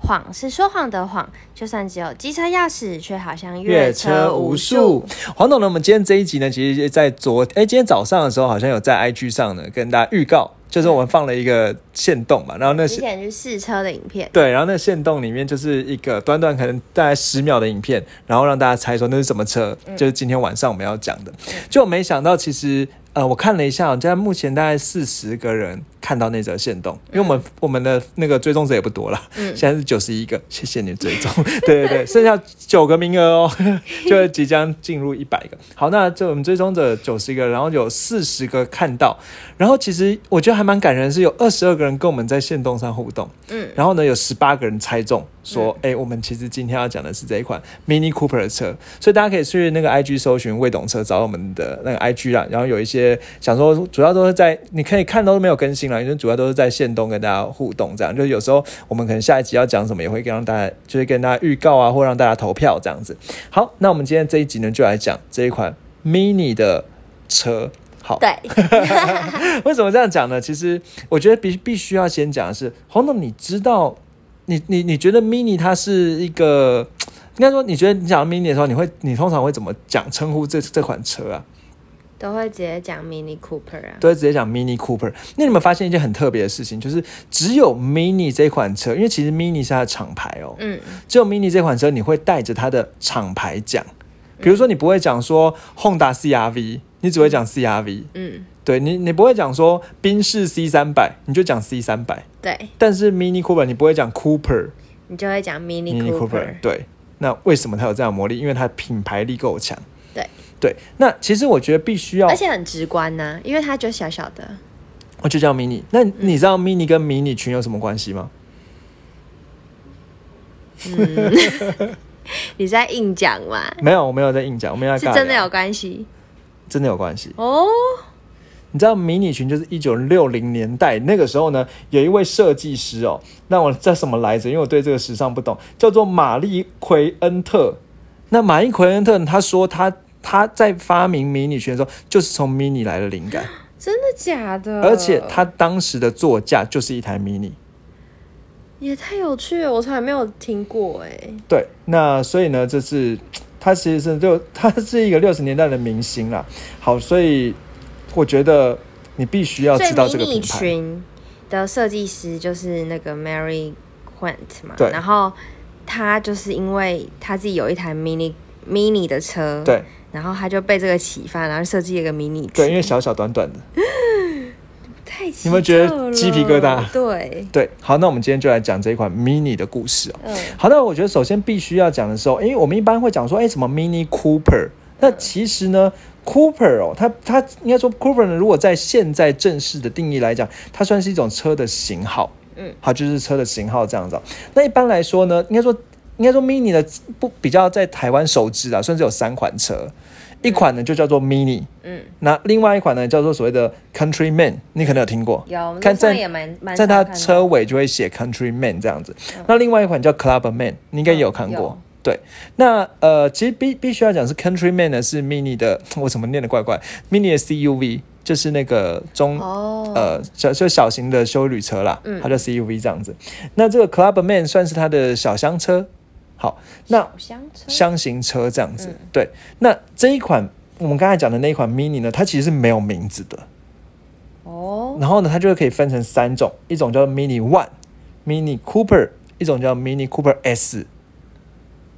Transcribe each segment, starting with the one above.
谎是说谎的谎，就算只有机车钥匙，却好像越车无数。黄董呢，我们今天这一集呢，其实，在昨哎今天早上的时候，好像有在 IG 上呢跟大家预告。就是我们放了一个线动嘛，然后那之前是试车的影片，对，然后那线动里面就是一个短短可能大概十秒的影片，然后让大家猜说那是什么车，就是今天晚上我们要讲的，就没想到其实。呃，我看了一下，现在目前大概四十个人看到那则线动，因为我们我们的那个追踪者也不多了，嗯，现在是九十一个，谢谢你追踪，对对对，剩下九个名额哦，就即将进入一百个。好，那这我们追踪者九十个，然后有四十个看到，然后其实我觉得还蛮感人，是有二十二个人跟我们在线动上互动，嗯，然后呢有十八个人猜中。说，哎，我们其实今天要讲的是这一款 Mini Cooper 的车，所以大家可以去那个 IG 搜寻未懂车，找我们的那个 IG 啦。然后有一些想说，主要都是在你可以看都没有更新了，因为主要都是在线动跟大家互动，这样就有时候我们可能下一集要讲什么，也会跟让大家就是跟大家预告啊，或让大家投票这样子。好，那我们今天这一集呢，就来讲这一款 Mini 的车。好，对，为什么这样讲呢？其实我觉得必必须要先讲的是，黄总，你知道。你你你觉得 Mini 它是一个，应该说你觉得你讲 Mini 的时候，你会你通常会怎么讲称呼这这款车啊？都会直接讲 Mini Cooper 啊，都会直接讲 Mini Cooper。那你们发现一件很特别的事情，就是只有 Mini 这款车，因为其实 Mini 是它的厂牌哦，嗯，只有 Mini 这款车你会带着它的厂牌讲，比如说你不会讲说 Honda CRV，你只会讲 CRV，嗯。对你，你不会讲说宾士 C 三百，你就讲 C 三百。对，但是 Mini Cooper 你不会讲 Cooper，你就会讲 Mini Cooper。对，那为什么它有这样魔力？因为它的品牌力够强。对对，那其实我觉得必须要，而且很直观呢，因为它就小小的，我就叫 Mini。那你知道 Mini 跟迷你裙有什么关系吗？嗯，你在硬讲吗？没有，我没有在硬讲，我们要是真的有关系，真的有关系哦。你知道迷你裙就是一九六零年代那个时候呢，有一位设计师哦，那我叫什么来着？因为我对这个时尚不懂，叫做玛丽奎恩特。那玛丽奎恩特他说他他在发明迷你裙的时候，就是从 mini 来的灵感，真的假的？而且他当时的座驾就是一台 mini，也太有趣了，我从来没有听过哎。对，那所以呢，这是他其实是就他是一个六十年代的明星啦。好，所以。我觉得你必须要知道这个品牌。裙的设计师就是那个 Mary Quant 嘛，对。然后他就是因为他自己有一台 mini mini 的车，对。然后他就被这个启发，然后设计一个 mini 对，因为小小短短的，太你们觉得鸡皮疙瘩？对对。好，那我们今天就来讲这一款 mini 的故事哦。嗯。好，那我觉得首先必须要讲的时候，因为我们一般会讲说，哎，什么 mini Cooper？那其实呢？Cooper 哦，它它应该说 Cooper 呢，如果在现在正式的定义来讲，它算是一种车的型号，嗯，好，就是车的型号这样子。那一般来说呢，应该说应该说 Mini 的不比较在台湾熟知啊，算是有三款车，一款呢就叫做 Mini，嗯，那另外一款呢叫做所谓的 Countryman，你可能有听过，有，看在在它车尾就会写 Countryman 这样子。那另外一款叫 Clubman，你应该也有看过。对，那呃，其实必必须要讲是 Countryman 呢，是 Mini 的，我怎么念的怪怪，Mini 的 CUV 就是那个中呃小就小型的修旅车啦，它叫 CUV 这样子。那这个 Clubman 算是它的小厢车，好，那箱型车这样子。对，那这一款我们刚才讲的那一款 Mini 呢，它其实是没有名字的哦。然后呢，它就可以分成三种，一种叫 Mini One，Mini Cooper，一种叫 Mini Cooper S。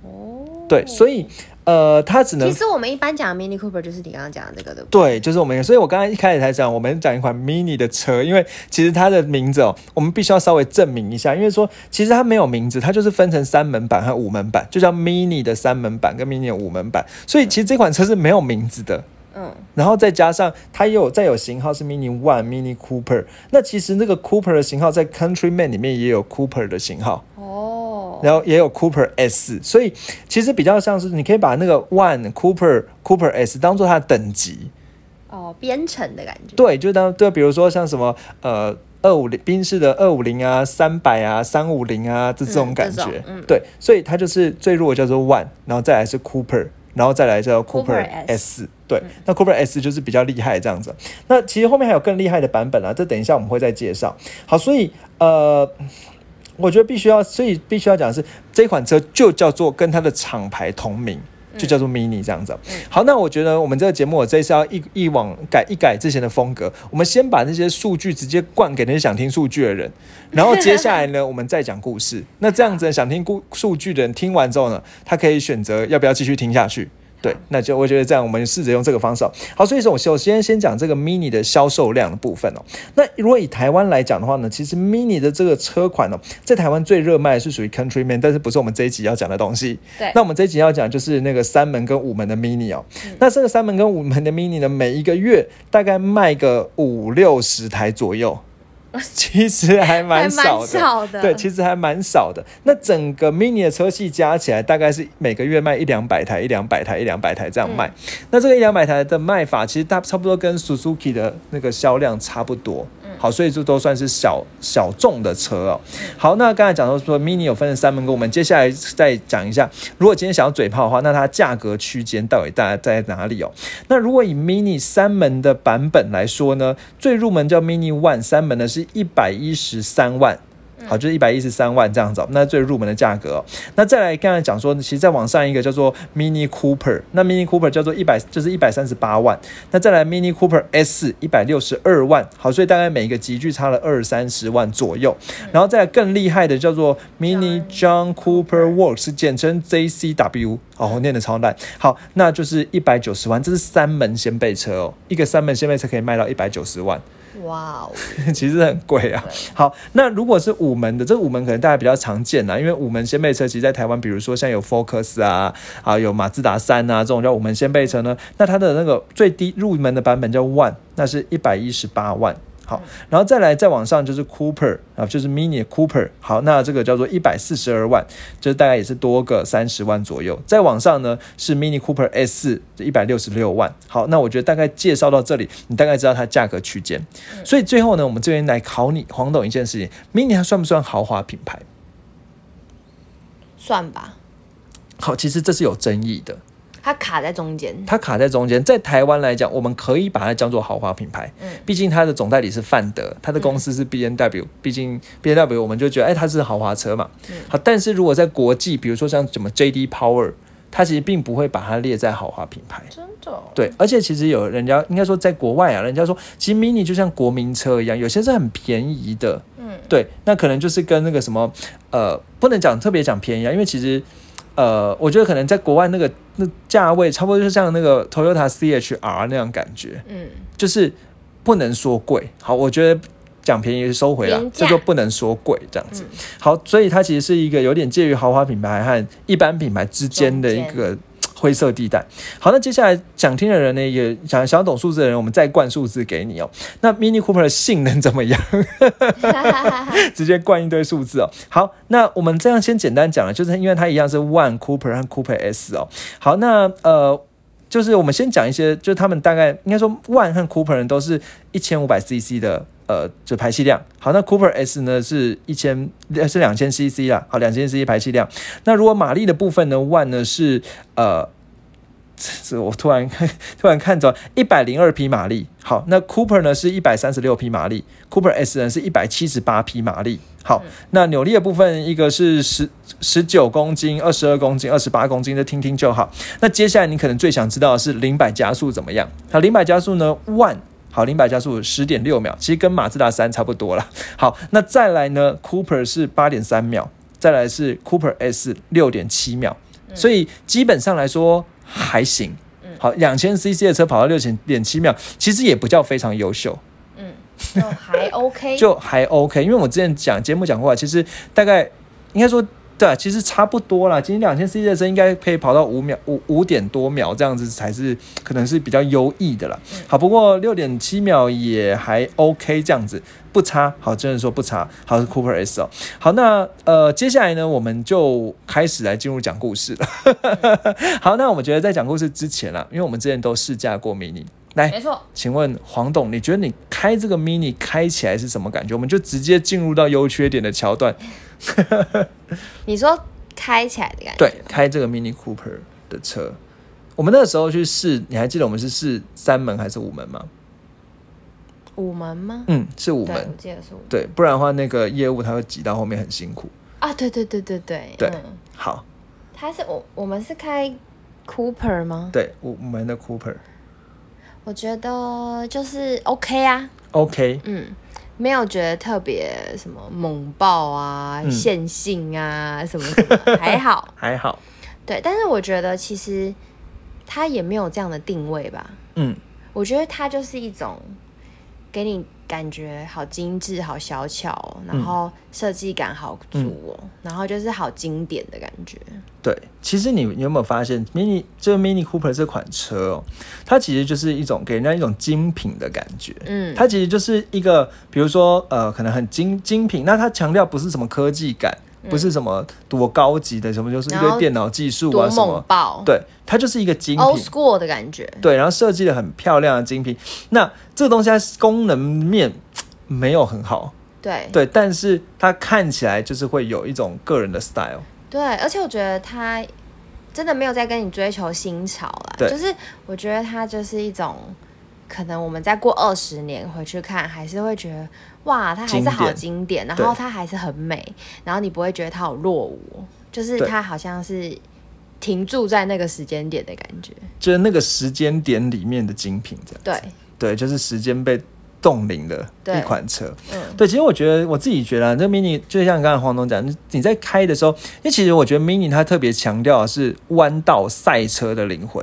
哦对，所以，呃，它只能。其实我们一般讲 Mini Cooper 就是你刚刚讲的这个对不。对，就是我们，所以我刚刚一开始才讲，我们讲一款 Mini 的车，因为其实它的名字哦，我们必须要稍微证明一下，因为说其实它没有名字，它就是分成三门版和五门版，就叫 Mini 的三门版跟 Mini 的五门版，所以其实这款车是没有名字的。嗯。然后再加上它也有再有型号是 Mini One、Mini Cooper，那其实那个 Cooper 的型号在 Countryman 里面也有 Cooper 的型号。然后也有 Cooper S，所以其实比较像是你可以把那个 One Cooper Cooper S 当做它的等级哦，编程的感觉。对，就当对，比如说像什么呃二五零宾士的二五零啊、三百啊、三五零啊，这这种感觉。嗯，对，所以它就是最弱叫做 One，然后再来是 Cooper，然后再来叫 Cooper S，对，那 Cooper S 就是比较厉害这样子。那其实后面还有更厉害的版本啊，这等一下我们会再介绍。好，所以呃，我觉得必须要，所以必须要讲的是，这款车就叫做跟它的厂牌同名。就叫做 mini 这样子。好，那我觉得我们这个节目我这次要一一往改一改之前的风格，我们先把那些数据直接灌给那些想听数据的人，然后接下来呢，我们再讲故事。那这样子想听故数据的人听完之后呢，他可以选择要不要继续听下去。对，那就我觉得这样，我们试着用这个方式。好，所以说我首先先讲这个 Mini 的销售量的部分哦。那如果以台湾来讲的话呢，其实 Mini 的这个车款哦，在台湾最热卖是属于 Countryman，但是不是我们这一集要讲的东西。对，那我们这一集要讲就是那个三门跟五门的 Mini 哦。那这个三门跟五门的 Mini 呢，每一个月大概卖个五六十台左右。其实还蛮少的，对，其实还蛮少的。那整个 mini 的车系加起来，大概是每个月卖一两百台，一两百台，一两百台这样卖。那这个一两百台的卖法，其实它差不多跟 Suzuki 的那个销量差不多。好，所以这都算是小小众的车哦。好，那刚才讲到说 mini 有分成三门跟我们接下来再讲一下，如果今天想要嘴炮的话，那它价格区间到底大概在哪里哦？那如果以 mini 三门的版本来说呢，最入门叫 mini one 三门呢是一百一十三万。好，就是一百一十三万这样子，那最入门的价格。那再来刚才讲说，其实再往上一个叫做 Mini Cooper，那 Mini Cooper 叫做一百，就是一百三十八万。那再来 Mini Cooper S 一百六十二万。好，所以大概每一个集距差了二三十万左右。然后再来更厉害的叫做 Mini John Cooper Works，简称 JCW。哦，念的超烂。好，那就是一百九十万，这是三门掀背车哦，一个三门掀背车可以卖到一百九十万。哇哦，其实很贵啊。好，那如果是五门的，这个五门可能大家比较常见啦，因为五门掀背车其实，在台湾，比如说像有 Focus 啊，啊有马自达三啊这种叫五门掀背车呢，那它的那个最低入门的版本叫 One，那是一百一十八万。好，然后再来再往上就是 Cooper 啊，就是 Mini Cooper。好，那这个叫做一百四十二万，就是大概也是多个三十万左右。再往上呢是 Mini Cooper S，一百六十六万。好，那我觉得大概介绍到这里，你大概知道它价格区间。所以最后呢，我们这边来考你黄董一件事情：Mini 它算不算豪华品牌？算吧。好，其实这是有争议的。它卡在中间，它卡在中间。在台湾来讲，我们可以把它叫做豪华品牌。嗯，毕竟它的总代理是范德，它的公司是 B N W，毕竟 B N W 我们就觉得，哎，它是豪华车嘛。嗯，好。但是如果在国际，比如说像什么 J D Power，它其实并不会把它列在豪华品牌。真的？对，而且其实有人家应该说，在国外啊，人家说，其实 Mini 就像国民车一样，有些是很便宜的。嗯，对，那可能就是跟那个什么，呃，不能讲特别讲便宜啊，因为其实。呃，我觉得可能在国外那个那价位差不多就像那个 Toyota CHR 那样感觉，嗯，就是不能说贵。好，我觉得讲便宜收回了，这就不能说贵这样子。好，所以它其实是一个有点介于豪华品牌和一般品牌之间的一个。灰色地带。好，那接下来想听的人呢，也想想要懂数字的人，我们再灌数字给你哦。那 Mini Cooper 的性能怎么样？直接灌一堆数字哦。好，那我们这样先简单讲了，就是因为它一样是 One Cooper 和 Cooper S 哦。好，那呃，就是我们先讲一些，就是他们大概应该说 One 和 Cooper 人都是一千五百 CC 的。呃，就排气量好，那 Cooper S 呢是一千，是两千 CC 啦，好，两千 CC 排气量。那如果马力的部分呢，One 呢是呃，这我突然看 突然看着一百零二匹马力，好，那 Cooper 呢是一百三十六匹马力，Cooper S 呢是一百七十八匹马力，好，那扭力的部分一个是十十九公斤、二十二公斤、二十八公斤，的听听就好。那接下来你可能最想知道的是零百加速怎么样？好，零百加速呢，One。好，零百加速十点六秒，其实跟马自达三差不多了。好，那再来呢？Cooper 是八点三秒，再来是 Cooper S 六点七秒，所以基本上来说还行。嗯好，两千 CC 的车跑到六千点七秒，其实也不叫非常优秀。嗯，就还 OK，就还 OK。因为我之前讲节目讲过，其实大概应该说。对，其实差不多啦。今天两千 CC 的车应该可以跑到五秒五五点多秒这样子，才是可能是比较优异的了。好，不过六点七秒也还 OK，这样子不差。好，真的说不差。好，是 Cooper S 哦。好，那呃，接下来呢，我们就开始来进入讲故事了。好，那我们觉得在讲故事之前啊，因为我们之前都试驾过 Mini，来，没错。请问黄董，你觉得你开这个 Mini 开起来是什么感觉？我们就直接进入到优缺点的桥段。你说开起来的感觉？对，开这个 Mini Cooper 的车，我们那个时候去试，你还记得我们是试三门还是五门吗？五门吗？嗯，是五门。我记得是五。对，不然的话，那个业务他会挤到后面很辛苦。啊，对对对对对。对，好。他是我我们是开 Cooper 吗？对，五门的 Cooper。我觉得就是 OK 啊。OK。嗯，没有觉得特别什么猛爆啊、线性啊什么什么，还好，还好。对，但是我觉得其实他也没有这样的定位吧。嗯，我觉得它就是一种。给你感觉好精致、好小巧，然后设计感好足哦，然后就是好经典的感觉。对，其实你有没有发现，Mini 这个 Mini Cooper 这款车哦，它其实就是一种给人家一种精品的感觉。嗯，它其实就是一个，比如说呃，可能很精精品，那它强调不是什么科技感。不是什么多高级的，什么就是一堆电脑技术啊什么，对，它就是一个精品，old school 的感觉。对，然后设计的很漂亮的精品。那这个东西它功能面没有很好，对对，但是它看起来就是会有一种个人的 style。对，而且我觉得它真的没有在跟你追求新潮了，就是我觉得它就是一种。可能我们再过二十年回去看，还是会觉得哇，它还是好经典，然后它还是很美，然后你不会觉得它有落伍，就是它好像是停住在那个时间点的感觉，就是那个时间点里面的精品这样。对。对，就是时间被冻龄的一款车。嗯，对，其实我觉得我自己觉得，这 Mini 就像刚才黄总讲，你在开的时候，因为其实我觉得 Mini 它特别强调的是弯道赛车的灵魂。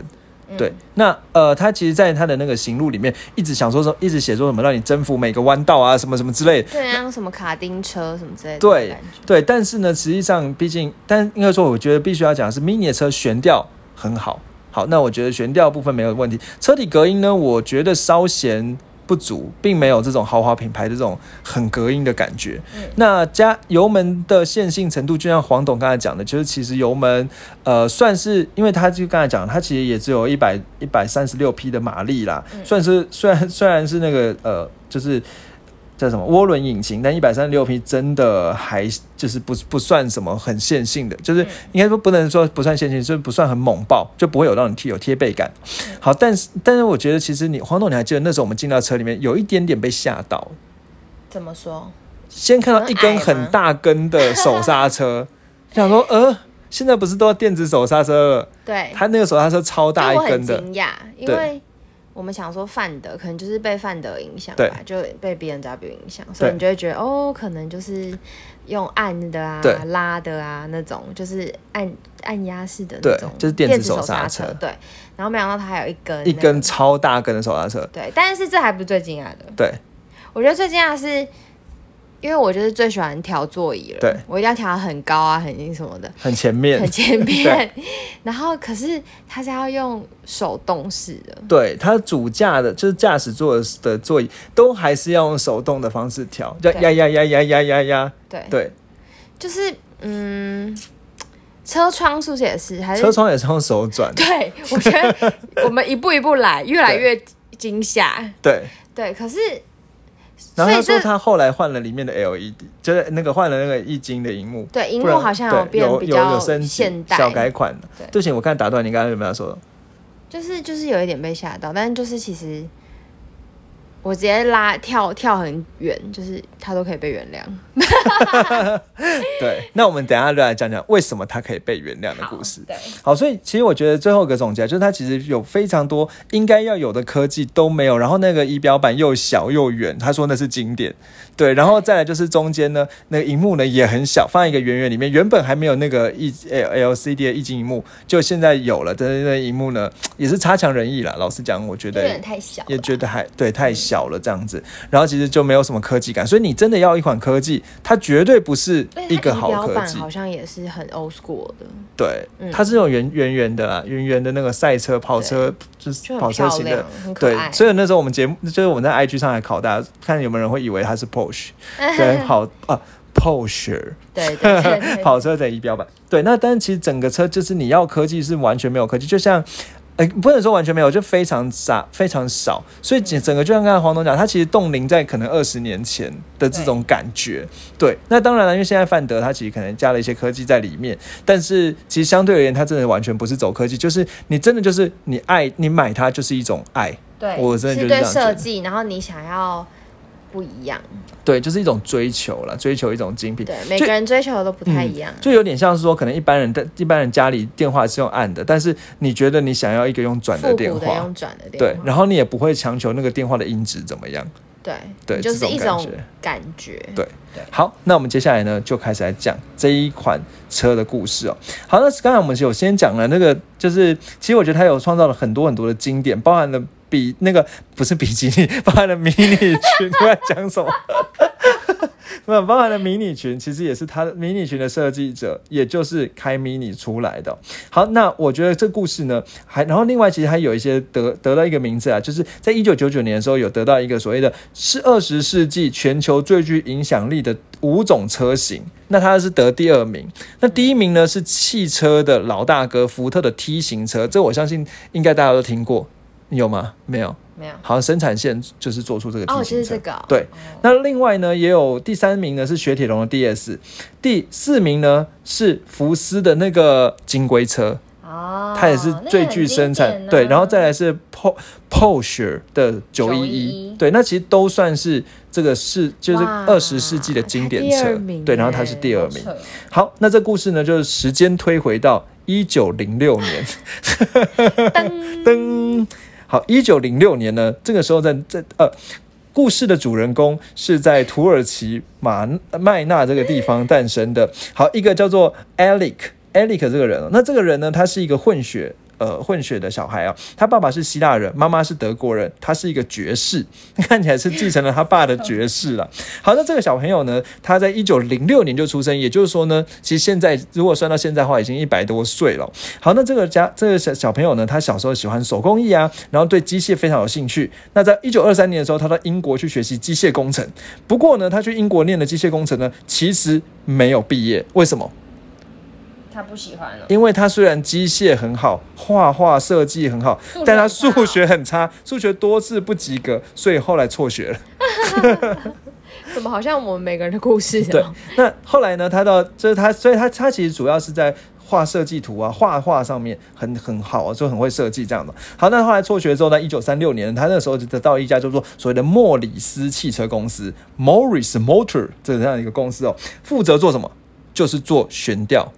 对，那呃，他其实，在他的那个行路里面，一直想说说，一直写说什么，让你征服每个弯道啊，什么什么之类的。对啊，什么卡丁车什么之类的。对对，但是呢，实际上，毕竟，但应该说，我觉得必须要讲是，Mini 的车悬吊很好，好，那我觉得悬吊部分没有问题，车体隔音呢，我觉得稍嫌。不足，并没有这种豪华品牌的这种很隔音的感觉。那加油门的线性程度，就像黄董刚才讲的，就是其实油门，呃，算是，因为他就刚才讲，它其实也只有一百一百三十六匹的马力啦，算是虽然虽然是那个呃，就是。叫什么涡轮引擎？但一百三十六匹真的还就是不不算什么很线性的，就是应该说不能说不算线性，就是不算很猛爆，就不会有让你贴有贴背感。好，但是但是我觉得其实你黄总，你还记得那时候我们进到车里面有一点点被吓到？怎么说？先看到一根很大根的手刹车，想说呃，现在不是都要电子手刹车？对，他那个手刹车超大一根的，惊讶，因为。我们想说范德可能就是被范德影响吧，就被 B N W 影响，所以你就会觉得哦，可能就是用按的啊、拉的啊那种，就是按按压式的那种，就是电子手刹车。对，然后没想到它还有一根一根超大根的手刹车。对，但是这还不是最惊讶的。对，我觉得最惊讶是。因为我就是最喜欢调座椅了，对我一定要调很高啊，很什么的，很前面，很前面。然后可是它是要用手动式的，对，它主驾的就是驾驶座的座椅都还是要用手动的方式调，就压压压压压压压。对对，就是嗯，车窗是不是也是？还是车窗也是用手转？对，我觉得我们一步一步来，越来越惊吓。对对，可是。然后他说他后来换了里面的 LED，就是那个换了那个液晶的荧幕。对，荧幕好像有变比较现代小改款的。对不起，我看打断你，刚刚有没有说？就是就是有一点被吓到，但是就是其实。我直接拉跳跳很远，就是他都可以被原谅。对，那我们等下就来讲讲为什么他可以被原谅的故事。对，好，所以其实我觉得最后一个总结就是，它其实有非常多应该要有的科技都没有，然后那个仪表板又小又远，他说那是经典。对，然后再来就是中间呢，那个荧幕呢也很小，放在一个圆圆里面，原本还没有那个一 L C D 的液晶荧幕，就现在有了。但是那荧幕呢也是差强人意了。老实讲，我觉得有点太小，也觉得还对太小了这样子。然后其实就没有什么科技感，所以你真的要一款科技，它绝对不是一个好科技。好像也是很 old school 的。对，它是那种圆圆圆的啦，圆圆的那个赛车跑车，就是跑车型的，对。所以那时候我们节目就是我们在 IG 上来考大家，看有没有人会以为它是 Porsche。对，跑啊，Porsche，对对，跑车的仪表板。对，那但是其实整个车就是你要科技是完全没有科技，就像哎，不能说完全没有，就非常少，非常少。所以整整个就像刚才黄总讲，他其实冻龄在可能二十年前的这种感觉。对，那当然了，因为现在范德他其实可能加了一些科技在里面，但是其实相对而言，它真的完全不是走科技，就是你真的就是你爱你买它就是一种爱。对，我真的是对设计，然后你想要。不一样，对，就是一种追求了，追求一种精品。对，每个人追求的都不太一样，就有点像是说，可能一般人的一般人家里电话是用按的，但是你觉得你想要一个用转的电话，用转的电话，对，然后你也不会强求那个电话的音质怎么样，对，对，就是一种感觉，对对。好，那我们接下来呢，就开始来讲这一款车的故事哦。好，那刚才我们有先讲了那个，就是其实我觉得它有创造了很多很多的经典，包含了。比那个不是比基尼，包含了迷你裙。你在讲什么？没 有包含了迷你裙，其实也是他的迷你裙的设计者，也就是开迷你出来的。好，那我觉得这故事呢，还然后另外其实还有一些得得到一个名字啊，就是在一九九九年的时候有得到一个所谓的是二十世纪全球最具影响力的五种车型。那他是得第二名，那第一名呢是汽车的老大哥福特的 T 型车，这我相信应该大家都听过。有吗？没有，没有。好，生产线就是做出这个。哦，就是这个。对，那另外呢，也有第三名呢是雪铁龙的 DS，第四名呢是福斯的那个金龟车。哦。它也是最具生产。对，然后再来是 Po Porsche 的九一一。对，那其实都算是这个是就是二十世纪的经典车。对，然后它是第二名。好，那这故事呢，就是时间推回到一九零六年。噔 噔。好，一九零六年呢，这个时候在在呃，故事的主人公是在土耳其马麦纳这个地方诞生的。好，一个叫做 Alec，Alec 这个人，那这个人呢，他是一个混血。呃，混血的小孩啊，他爸爸是希腊人，妈妈是德国人，他是一个爵士，看起来是继承了他爸的爵士了。好，那这个小朋友呢，他在一九零六年就出生，也就是说呢，其实现在如果算到现在的话，已经一百多岁了。好，那这个家这个小小朋友呢，他小时候喜欢手工艺啊，然后对机械非常有兴趣。那在一九二三年的时候，他到英国去学习机械工程。不过呢，他去英国念的机械工程呢，其实没有毕业。为什么？他不喜欢了，因为他虽然机械很好，画画设计很好，但他数学很差，数学多次不及格，所以后来辍学了。怎么好像我们每个人的故事？对，那后来呢？他到就是他，所以他他其实主要是在画设计图啊，画画上面很很好啊，就很会设计这样的。好，那后来辍学之后，呢一九三六年，他那时候就得到一家叫做所谓的莫里斯汽车公司 （Morris Motor） 这样一个公司哦，负责做什么？就是做悬吊。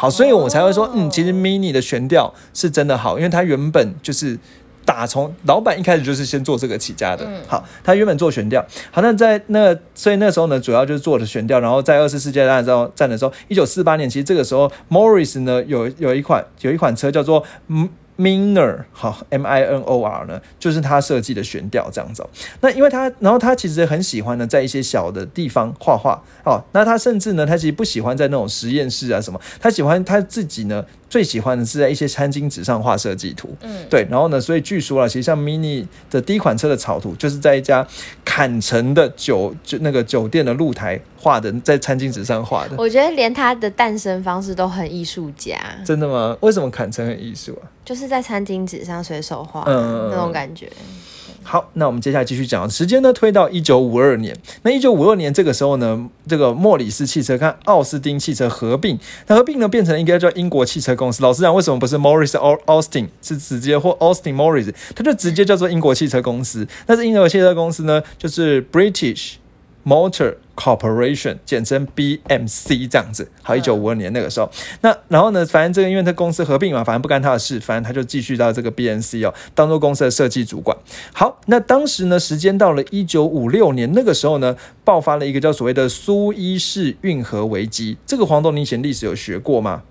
好，所以我才会说，嗯，其实 Mini 的悬吊是真的好，因为它原本就是打从老板一开始就是先做这个起家的。好，他原本做悬吊，好，那在那所以那时候呢，主要就是做的悬吊，然后在二次世界大战战的时候，一九四八年，其实这个时候 Morris 呢有有一款有一款车叫做嗯。Minor 好，M I N O R 呢，就是他设计的悬吊这样子。那因为他，然后他其实很喜欢呢，在一些小的地方画画好。那他甚至呢，他其实不喜欢在那种实验室啊什么，他喜欢他自己呢。最喜欢的是在一些餐巾纸上画设计图，嗯，对，然后呢，所以据说啊，其实像 Mini 的第一款车的草图，就是在一家坎城的酒就那个酒店的露台画的，在餐巾纸上画的。我觉得连它的诞生方式都很艺术家。真的吗？为什么坎城很艺术啊？就是在餐巾纸上随手画，嗯，那种感觉。好，那我们接下来继续讲，时间呢推到一九五二年。那一九五二年这个时候呢，这个莫里斯汽车跟奥斯汀汽车合并，那合并呢变成了一个叫英国汽车公司。老实讲，为什么不是 Morris Austin 是直接或 Austin Morris，它就直接叫做英国汽车公司。但是英国汽车公司呢，就是 British Motor。Corporation，简称 BMC 这样子。好，一九五二年那个时候，那然后呢，反正这个因为他公司合并嘛，反正不干他的事，反正他就继续到这个 BMC 哦，当做公司的设计主管。好，那当时呢，时间到了一九五六年那个时候呢，爆发了一个叫所谓的苏伊士运河危机。这个黄豆，你以前历史有学过吗？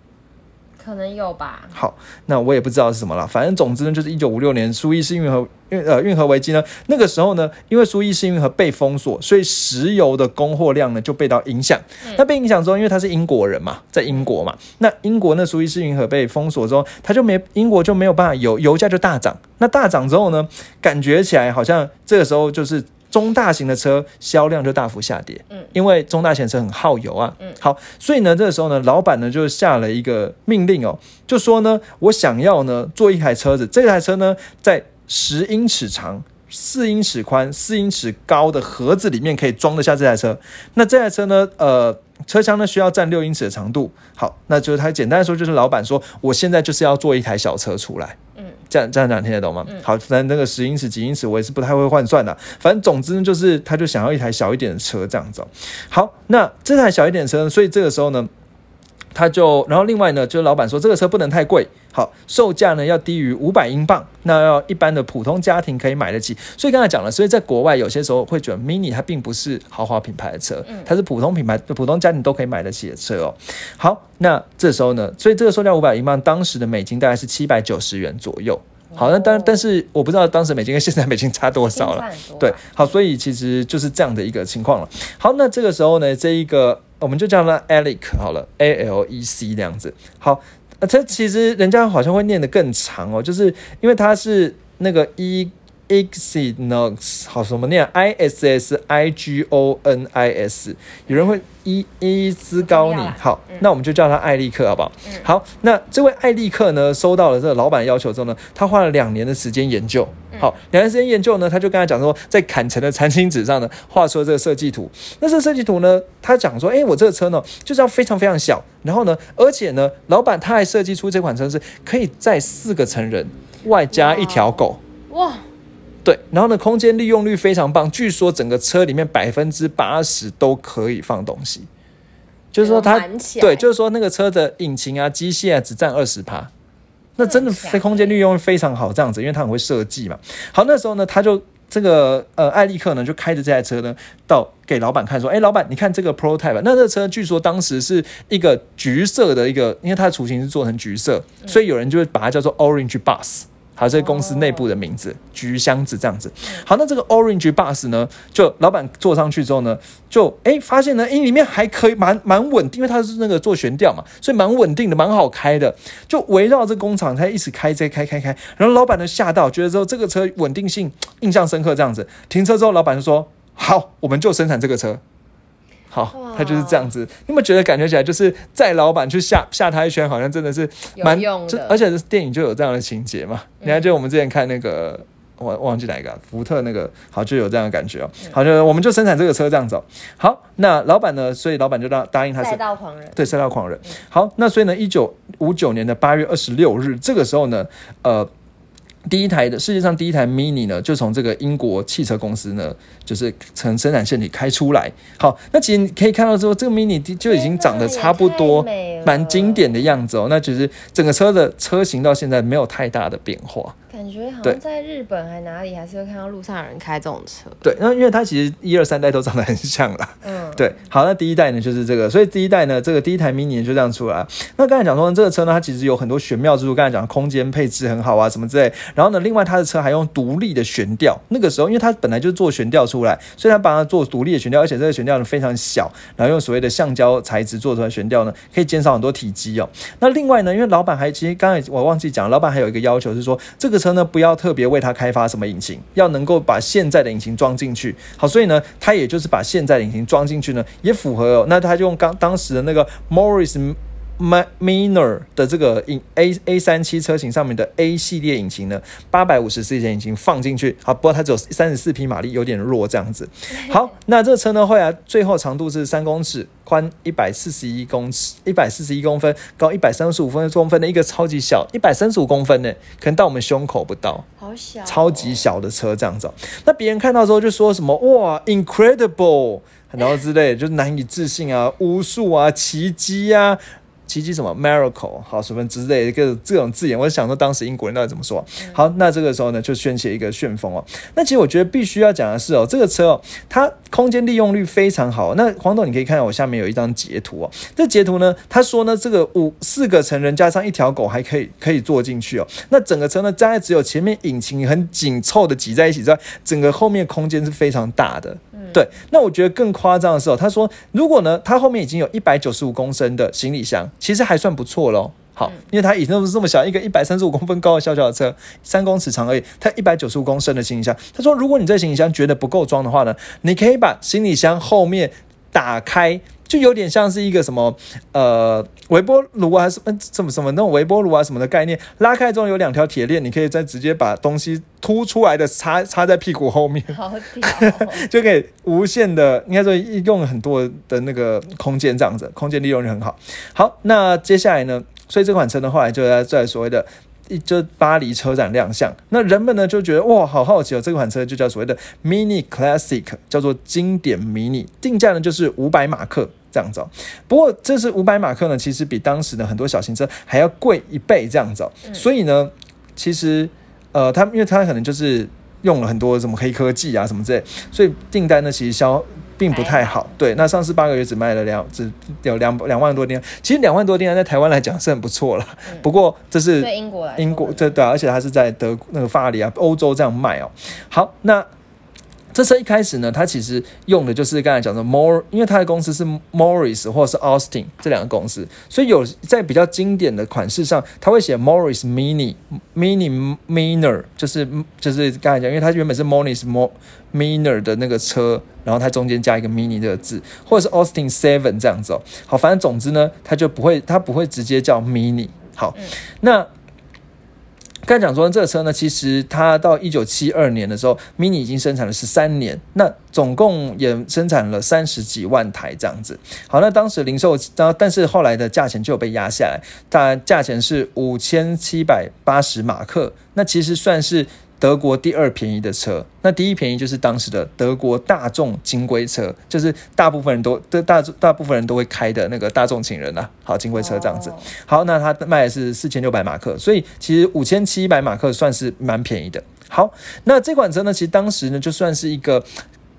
可能有吧。好，那我也不知道是什么了。反正总之呢，就是一九五六年苏伊士运河运呃运河危机呢，那个时候呢，因为苏伊士运河被封锁，所以石油的供货量呢就被到影响。那被影响之后，因为他是英国人嘛，在英国嘛，那英国那苏伊士运河被封锁之后，他就没英国就没有办法油油价就大涨。那大涨之后呢，感觉起来好像这个时候就是。中大型的车销量就大幅下跌。嗯，因为中大型车很耗油啊。嗯，好，所以呢，这个时候呢，老板呢就下了一个命令哦，就说呢，我想要呢做一台车子，这台车呢在十英尺长。四英尺宽、四英尺高的盒子里面可以装得下这台车。那这台车呢？呃，车厢呢需要占六英尺的长度。好，那就是他简单说，就是老板说，我现在就是要做一台小车出来。嗯，这样这样讲听得懂吗？嗯，好，反正那个十英尺、几英尺我也是不太会换算的。反正总之呢，就是他就想要一台小一点的车这样子。好，那这台小一点的车，所以这个时候呢。他就，然后另外呢，就是老板说这个车不能太贵，好，售价呢要低于五百英镑，那要一般的普通家庭可以买得起。所以刚才讲了，所以在国外有些时候会觉得 Mini 它并不是豪华品牌的车，它是普通品牌，普通家庭都可以买得起的车哦。好，那这时候呢，所以这个售价五百英镑，当时的美金大概是七百九十元左右。好，那但但是我不知道当时美金跟现在美金差多少了。对，好，所以其实就是这样的一个情况了。好，那这个时候呢，这一个。我们就叫它 Alec 好了，A L E C 这样子。好，它其实人家好像会念得更长哦，就是因为它是那个 E。Exynos 好什么念？I S S I G O N I S，有人会一一兹高尼，好，那我们就叫他艾利克，好不好？好，那这位艾利克呢，收到了这个老板要求之后呢，他花了两年的时间研究，好，两年时间研究呢，他就跟他讲说，在砍成的餐巾纸上呢，画出了这个设计图。那这个设计图呢，他讲说，哎，我这个车呢，就是要非常非常小，然后呢，而且呢，老板他还设计出这款车是可以载四个成人，外加一条狗，哇！对，然后呢，空间利用率非常棒，据说整个车里面百分之八十都可以放东西，就是说它对，就是说那个车的引擎啊、机械啊只占二十趴，那真的非空间利用非常好，这样子，因为它很会设计嘛。好，那时候呢，他就这个呃艾利克呢就开着这台车呢到给老板看，说，哎，老板，你看这个 prototype，那这车据说当时是一个橘色的一个，因为它的雏形是做成橘色，所以有人就会把它叫做 orange bus。好，这公司内部的名字，橘箱子这样子。好，那这个 Orange Bus 呢，就老板坐上去之后呢，就哎发现呢，哎里面还可以蛮蛮稳定，因为它是那个做悬吊嘛，所以蛮稳定的，蛮好开的。就围绕这工厂，它一直开在开开开。然后老板呢吓到，觉得说这个车稳定性印象深刻，这样子。停车之后，老板就说：“好，我们就生产这个车。”好，他就是这样子。你有没有觉得感觉起来，就是在老板去吓吓他一圈，好像真的是蛮用的。而且电影就有这样的情节嘛？你还记得我们之前看那个，我忘记哪一个福特那个，好就有这样的感觉哦。好，就我们就生产这个车这样子。好，那老板呢？所以老板就答答应他是赛道狂人，对赛道狂人。好，那所以呢，一九五九年的八月二十六日，这个时候呢，呃。第一台的世界上第一台 Mini 呢，就从这个英国汽车公司呢，就是从生产线里开出来。好，那其实你可以看到说，这个 Mini 就已经长得差不多，蛮经典的样子哦。那其实整个车的车型到现在没有太大的变化。感觉好像在日本还哪里还是会看到路上有人开这种车。对，那因为它其实一二三代都长得很像啦。嗯，对。好，那第一代呢就是这个，所以第一代呢，这个第一台 Mini 就这样出来。那刚才讲说这个车呢，它其实有很多玄妙之处。刚才讲空间配置很好啊，什么之类。然后呢，另外它的车还用独立的悬吊。那个时候，因为它本来就做悬吊出来，所以它把它做独立的悬吊，而且这个悬吊呢非常小，然后用所谓的橡胶材质做出来悬吊呢，可以减少很多体积哦。那另外呢，因为老板还其实刚才我忘记讲，老板还有一个要求是说，这个车呢不要特别。为它开发什么引擎，要能够把现在的引擎装进去。好，所以呢，它也就是把现在的引擎装进去呢，也符合。那它就用刚当时的那个 Morris Minor 的这个引 A A 三七车型上面的 A 系列引擎呢，八百五十 cc 引擎放进去。好，不过它只有三十四匹马力，有点弱这样子。好，那这个车呢，后来最后长度是三公尺。宽一百四十一公尺，一百四十一公分，高一百三十五分公分的一个超级小，一百三十五公分呢，可能到我们胸口不到，好小，超级小的车这样子。那别人看到之后就说什么哇，incredible，然后之类，就难以置信啊，巫术啊，奇迹啊。奇迹什么 miracle 好什么之类的各这种字眼，我就想说当时英国人到底怎么说？好，那这个时候呢就掀起一个旋风哦。那其实我觉得必须要讲的是哦，这个车哦，它空间利用率非常好。那黄总你可以看到我下面有一张截图哦，这截图呢他说呢这个五四个成人加上一条狗还可以可以坐进去哦。那整个车呢，大概只有前面引擎很紧凑的挤在一起之外，整个后面空间是非常大的。对，那我觉得更夸张的是哦，他说如果呢，他后面已经有一百九十五公升的行李箱，其实还算不错喽。好，因为它以前都是这么小一个一百三十五公分高的小小的车，三公尺长而已，它一百九十五公升的行李箱。他说，如果你这行李箱觉得不够装的话呢，你可以把行李箱后面打开。就有点像是一个什么呃微波炉啊，什么什么什么那种微波炉啊什么的概念，拉开之后有两条铁链，你可以再直接把东西凸出来的插 插在屁股后面，好屌，就可以无限的，应该说用很多的那个空间这样子，空间利用率很好。好，那接下来呢，所以这款车呢后来就在在所谓的。一就巴黎车展亮相，那人们呢就觉得哇，好好奇哦，这款车就叫所谓的 Mini Classic，叫做经典迷你，定价呢就是五百马克这样子。不过这是五百马克呢，其实比当时的很多小型车还要贵一倍这样子。所以呢，其实呃，它因为它可能就是用了很多什么黑科技啊什么之类，所以订单呢其实销。并不太好，对，那上市八个月只卖了两，只有两两万多电，其实两万多电在台湾来讲是很不错了。不过这是英国，英国对对，而且它是在德那个法里啊，欧洲这样卖哦。好，那。这车一开始呢，它其实用的就是刚才讲的 Mor，因为它的公司是 Morris 或者是 Austin 这两个公司，所以有在比较经典的款式上，它会写 Morris Mini Mini Minor，就是就是刚才讲，因为它原本是 Morris Mo Minor 的那个车，然后它中间加一个 Mini 这个字，或者是 Austin Seven 这样子哦。好，反正总之呢，它就不会，它不会直接叫 Mini。好，那。刚才讲说这个车呢，其实它到一九七二年的时候，Mini 已经生产了十三年，那总共也生产了三十几万台这样子。好，那当时零售，但但是后来的价钱就有被压下来，它价钱是五千七百八十马克，那其实算是。德国第二便宜的车，那第一便宜就是当时的德国大众金龟车，就是大部分人都的大大部分人都会开的那个大众情人啊，好金龟车这样子。好，那它卖的是四千六百马克，所以其实五千七百马克算是蛮便宜的。好，那这款车呢，其实当时呢就算是一个。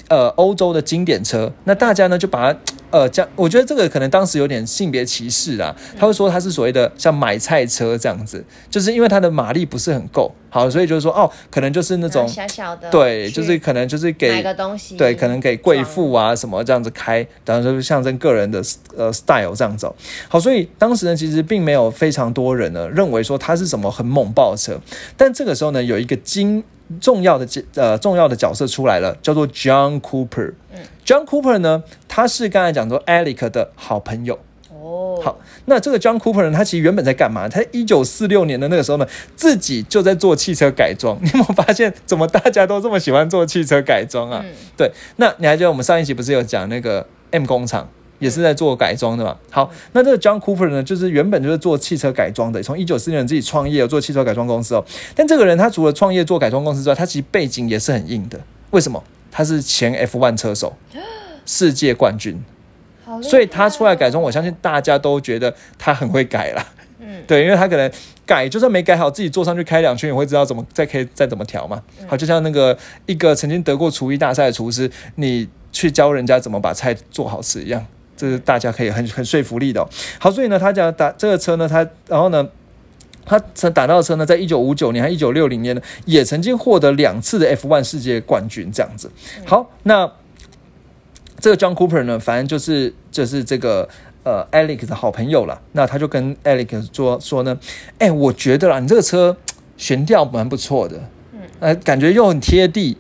呃，欧洲的经典车，那大家呢就把它呃讲，我觉得这个可能当时有点性别歧视啦。他会说它是所谓的像买菜车这样子，就是因为它的马力不是很够，好，所以就是说哦，可能就是那种小小的，对，就是可能就是给买个东西，对，可能给贵妇啊什么这样子开，当然就是象征个人的呃 style 这样走。好，所以当时呢其实并没有非常多人呢认为说它是什么很猛爆车，但这个时候呢有一个经。重要的角呃重要的角色出来了，叫做 John Cooper。嗯，John Cooper 呢，他是刚才讲说 Alec 的好朋友。哦，好，那这个 John Cooper 呢，他其实原本在干嘛？他一九四六年的那个时候呢，自己就在做汽车改装。你有没有发现，怎么大家都这么喜欢做汽车改装啊？对，那你还记得我们上一期不是有讲那个 M 工厂？也是在做改装的嘛。好，那这个 John Cooper 呢，就是原本就是做汽车改装的，从一九四六年自己创业做汽车改装公司哦。但这个人他除了创业做改装公司之外，他其实背景也是很硬的。为什么？他是前 F1 车手，世界冠军。所以他出来改装，我相信大家都觉得他很会改了。嗯，对，因为他可能改，就算没改好，自己坐上去开两圈，也会知道怎么再可以再怎么调嘛。好，就像那个一个曾经得过厨艺大赛的厨师，你去教人家怎么把菜做好吃一样。这是大家可以很很说服力的。好，所以呢，他讲打这个车呢，他然后呢，他曾打到的车呢，在一九五九年和一九六零年呢，也曾经获得两次的 F1 世界冠军这样子。好，那这个 John Cooper 呢，反正就是就是这个呃 Alex 的好朋友了。那他就跟 Alex 说说呢，哎，我觉得啦，你这个车悬吊蛮不错的，嗯，呃，感觉又很贴地，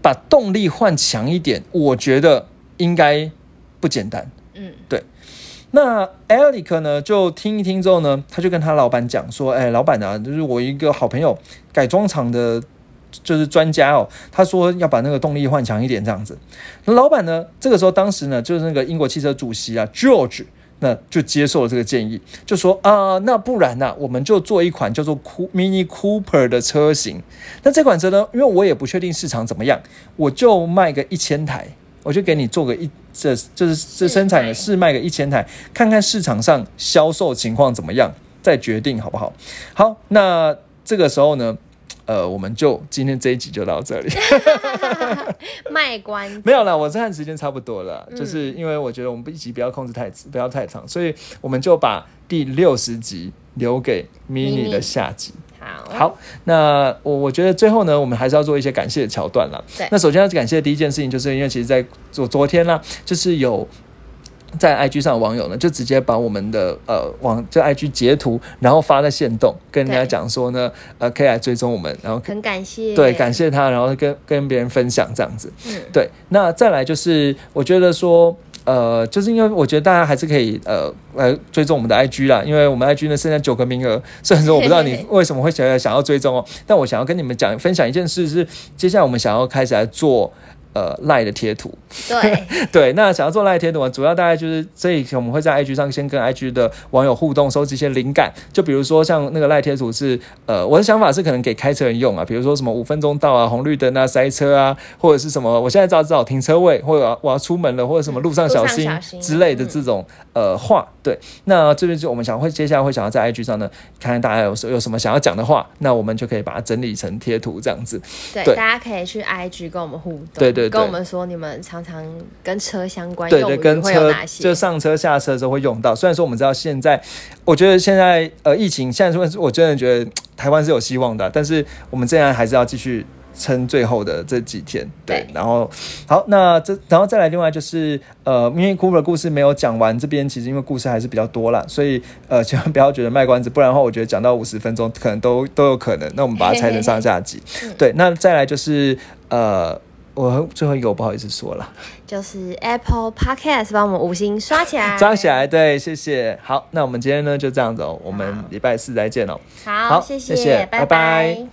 把动力换强一点，我觉得应该不简单。嗯，对。那 Alec 呢，就听一听之后呢，他就跟他老板讲说：“哎，老板啊，就是我一个好朋友，改装厂的，就是专家哦。他说要把那个动力换强一点，这样子。那老板呢，这个时候当时呢，就是那个英国汽车主席啊，George，那就接受了这个建议，就说啊，那不然呢，我们就做一款叫做 Mini Cooper 的车型。那这款车呢，因为我也不确定市场怎么样，我就卖个一千台。”我就给你做个一，这就是这生产的试卖个一千台，看看市场上销售情况怎么样，再决定好不好？好，那这个时候呢，呃，我们就今天这一集就到这里。卖关没有了，我这看时间差不多了，就是因为我觉得我们一集不要控制太不要太长，所以我们就把第六十集留给 mini 的下集。好，那我我觉得最后呢，我们还是要做一些感谢的桥段了。对，那首先要感谢的第一件事情，就是因为其实在昨昨天呢，就是有在 IG 上的网友呢，就直接把我们的呃网这 IG 截图，然后发在线动，跟人家讲说呢，呃，可以来追踪我们，然后很感谢，对，感谢他，然后跟跟别人分享这样子。嗯，对。那再来就是，我觉得说，呃，就是因为我觉得大家还是可以呃来追踪我们的 IG 啦，因为我们 IG 呢剩下九个名额。虽然说我不知道你为什么会想要想要追踪哦，但我想要跟你们讲分享一件事是，接下来我们想要开始来做。呃，赖的贴图，对 对，那想要做赖贴图，主要大概就是这一我们会在 IG 上先跟 IG 的网友互动，收集一些灵感。就比如说像那个赖贴图是，呃，我的想法是可能给开车人用啊，比如说什么五分钟到啊，红绿灯啊，塞车啊，或者是什么，我现在知道找停车位，或者我要出门了，或者什么路上小心之类的这种呃话。对，那这边就我们想会接下来会想要在 IG 上呢，看看大家有有什么想要讲的话，那我们就可以把它整理成贴图这样子。对，大家可以去 IG 跟我们互动。对对。跟我们说，你们常常跟车相关，对对，跟车就上车下车的时候会用到。虽然说我们知道现在，我觉得现在呃疫情现在说，我真的觉得台湾是有希望的，但是我们这样还是要继续。撑最后的这几天，对，然后好，那这然后再来，另外就是呃，因为 Cooper 的故事没有讲完，这边其实因为故事还是比较多啦，所以呃，千万不要觉得卖关子，不然的话，我觉得讲到五十分钟可能都都有可能。那我们把它拆成上下集，对，那再来就是呃，我最后一个我不好意思说了，就是 Apple Podcast 帮我们五星刷起来，刷起来，对，谢谢。好，那我们今天呢就这样子哦，我们礼拜四再见哦。好，谢谢，拜拜。